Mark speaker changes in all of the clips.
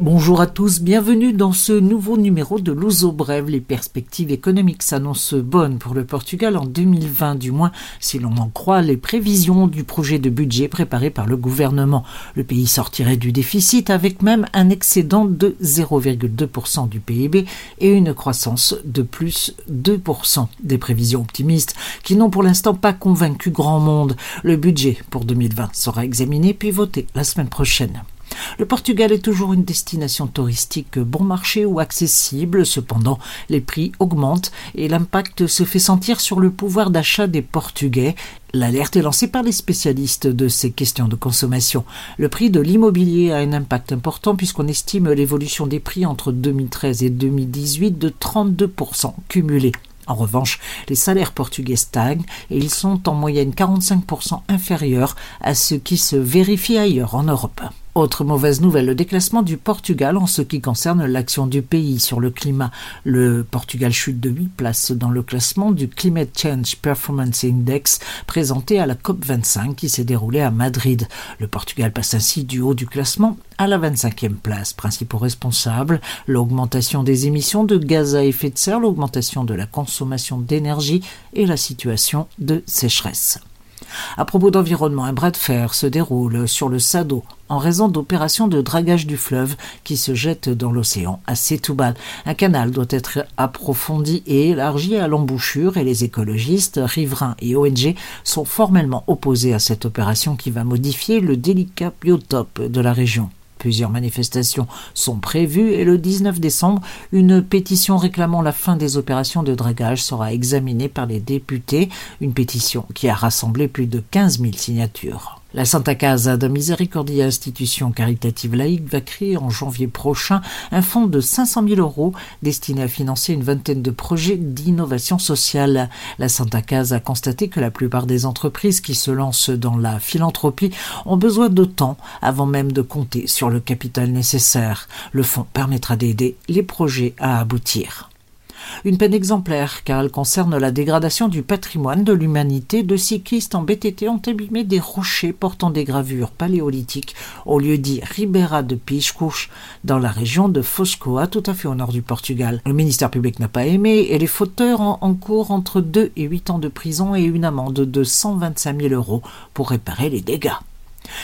Speaker 1: Bonjour à tous, bienvenue dans ce nouveau numéro de l'Ouzo Brève. Les perspectives économiques s'annoncent bonnes pour le Portugal en 2020, du moins si l'on en croit les prévisions du projet de budget préparé par le gouvernement. Le pays sortirait du déficit avec même un excédent de 0,2% du PIB et une croissance de plus 2%. Des prévisions optimistes qui n'ont pour l'instant pas convaincu grand monde. Le budget pour 2020 sera examiné puis voté la semaine prochaine. Le Portugal est toujours une destination touristique bon marché ou accessible, cependant les prix augmentent et l'impact se fait sentir sur le pouvoir d'achat des Portugais. L'alerte est lancée par les spécialistes de ces questions de consommation. Le prix de l'immobilier a un impact important puisqu'on estime l'évolution des prix entre 2013 et 2018 de 32% cumulés. En revanche, les salaires portugais stagnent et ils sont en moyenne 45% inférieurs à ce qui se vérifie ailleurs en Europe. Autre mauvaise nouvelle, le déclassement du Portugal en ce qui concerne l'action du pays sur le climat. Le Portugal chute de 8 places dans le classement du Climate Change Performance Index présenté à la COP25 qui s'est déroulée à Madrid. Le Portugal passe ainsi du haut du classement à la 25e place. Principaux responsables, l'augmentation des émissions de gaz à effet de serre, l'augmentation de la consommation d'énergie et la situation de sécheresse. À propos d'environnement, un bras de fer se déroule sur le Sado en raison d'opérations de dragage du fleuve qui se jette dans l'océan à Setúbal. Un canal doit être approfondi et élargi à l'embouchure et les écologistes, riverains et ONG sont formellement opposés à cette opération qui va modifier le délicat biotope de la région. Plusieurs manifestations sont prévues et le 19 décembre, une pétition réclamant la fin des opérations de dragage sera examinée par les députés, une pétition qui a rassemblé plus de 15 000 signatures. La Santa Casa de Misericordia, institution caritative laïque, va créer en janvier prochain un fonds de 500 000 euros destiné à financer une vingtaine de projets d'innovation sociale. La Santa Casa a constaté que la plupart des entreprises qui se lancent dans la philanthropie ont besoin de temps avant même de compter sur le capital nécessaire. Le fonds permettra d'aider les projets à aboutir. Une peine exemplaire car elle concerne la dégradation du patrimoine de l'humanité. De cyclistes en BTT ont abîmé des rochers portant des gravures paléolithiques au lieu dit Ribeira de Piscouche dans la région de Foscoa tout à fait au nord du Portugal. Le ministère public n'a pas aimé et les fauteurs ont en cours entre 2 et 8 ans de prison et une amende de 125 000 euros pour réparer les dégâts.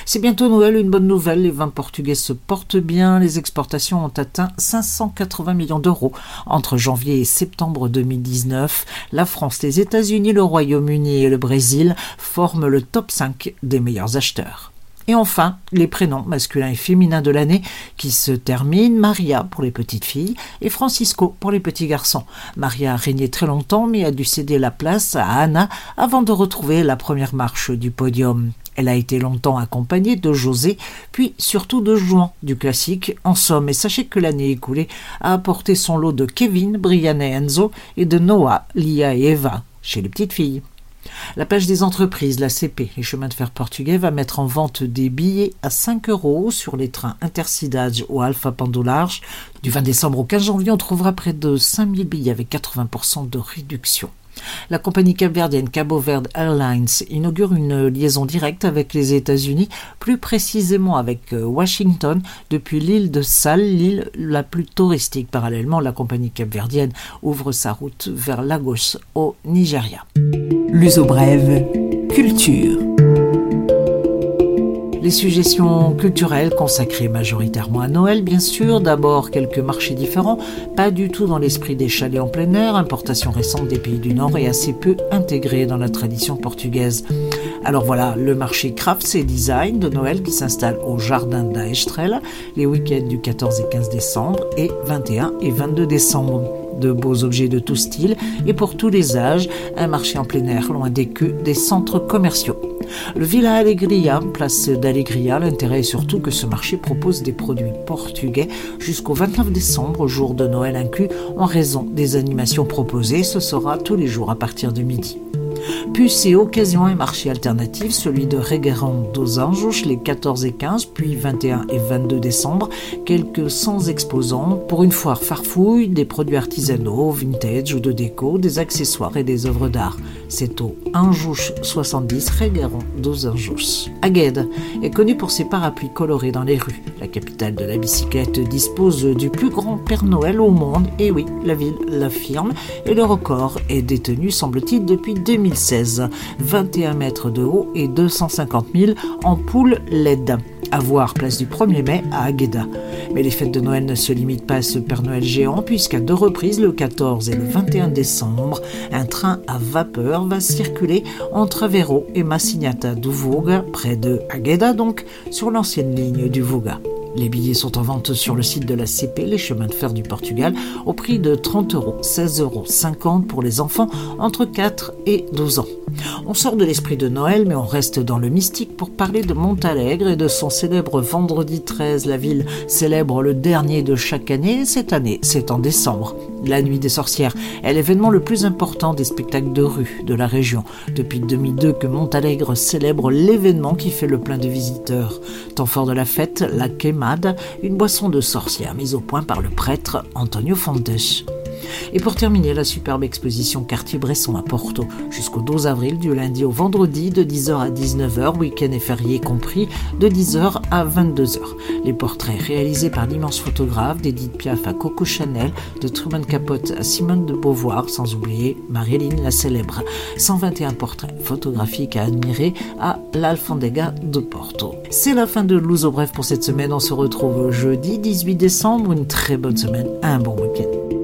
Speaker 1: C'est bientôt Noël, une bonne nouvelle, les vins portugais se portent bien, les exportations ont atteint 580 millions d'euros entre janvier et septembre 2019. La France, les États-Unis, le Royaume-Uni et le Brésil forment le top 5 des meilleurs acheteurs. Et enfin, les prénoms masculins et féminins de l'année qui se terminent. Maria pour les petites filles et Francisco pour les petits garçons. Maria a régné très longtemps mais a dû céder la place à Anna avant de retrouver la première marche du podium. Elle a été longtemps accompagnée de José, puis surtout de Juan du classique En somme, et sachez que l'année écoulée a apporté son lot de Kevin, Brianna et Enzo et de Noah, Lia et Eva chez les petites filles. La page des entreprises, la CP, les chemins de fer portugais, va mettre en vente des billets à 5 euros sur les trains Intercidade ou Alpha Large. Du 20 décembre au 15 janvier, on trouvera près de 5000 billets avec 80% de réduction. La compagnie capverdienne Cabo Verde Airlines inaugure une liaison directe avec les États-Unis, plus précisément avec euh, Washington, depuis l'île de Sal, l'île la plus touristique. Parallèlement, la compagnie capverdienne ouvre sa route vers Lagos, au Nigeria.
Speaker 2: L'uso brève, culture.
Speaker 1: Suggestions culturelles consacrées majoritairement à Noël, bien sûr. D'abord, quelques marchés différents, pas du tout dans l'esprit des chalets en plein air, importation récente des pays du Nord et assez peu intégrée dans la tradition portugaise. Alors voilà, le marché Crafts et Design de Noël qui s'installe au jardin d'Aestrel les week-ends du 14 et 15 décembre et 21 et 22 décembre de beaux objets de tout style et pour tous les âges, un marché en plein air loin des queues des centres commerciaux. Le Villa Alegria, place d'Alegria, l'intérêt est surtout que ce marché propose des produits portugais jusqu'au 29 décembre, jour de Noël inclus, en raison des animations proposées. Ce sera tous les jours à partir de midi. Puces et occasions et marché alternatif, celui de Réguéron dos Anjouches les 14 et 15, puis 21 et 22 décembre. Quelques 100 exposants pour une foire farfouille, des produits artisanaux, vintage ou de déco, des accessoires et des œuvres d'art. C'est au Anjouche 70 Réguéron dos Anjouches. Agued est connu pour ses parapluies colorés dans les rues. La capitale de la bicyclette dispose du plus grand Père Noël au monde, et oui, la ville l'affirme, et le record est détenu, semble-t-il, depuis 2016. 21 mètres de haut et 250 000 ampoules LED. À voir place du 1er mai à Agueda. Mais les fêtes de Noël ne se limitent pas à ce Père Noël géant, puisqu'à deux reprises, le 14 et le 21 décembre, un train à vapeur va circuler entre Aveiro et Massignata du Voga, près de Agueda donc, sur l'ancienne ligne du Voga. Les billets sont en vente sur le site de la CP, les chemins de fer du Portugal, au prix de 30 euros, 16,50 euros pour les enfants entre 4 et 12 ans. On sort de l'esprit de Noël, mais on reste dans le mystique pour parler de Montalegre et de son célèbre vendredi 13. La ville célèbre le dernier de chaque année. Cette année, c'est en décembre. La nuit des sorcières est l'événement le plus important des spectacles de rue de la région. Depuis 2002 que Montalegre célèbre l'événement qui fait le plein de visiteurs. Temps fort de la fête, la quemade, une boisson de sorcière mise au point par le prêtre Antonio Fontes. Et pour terminer, la superbe exposition Cartier-Bresson à Porto, jusqu'au 12 avril, du lundi au vendredi, de 10h à 19h, week-end et férié compris, de 10h à 22h. Les portraits réalisés par l'immense photographe d'Edith Piaf à Coco Chanel, de Truman Capote à Simone de Beauvoir, sans oublier Marilyn la célèbre. 121 portraits photographiques à admirer à l'Alfandega de Porto. C'est la fin de Louzo Bref pour cette semaine. On se retrouve jeudi 18 décembre. Une très bonne semaine, un bon week-end.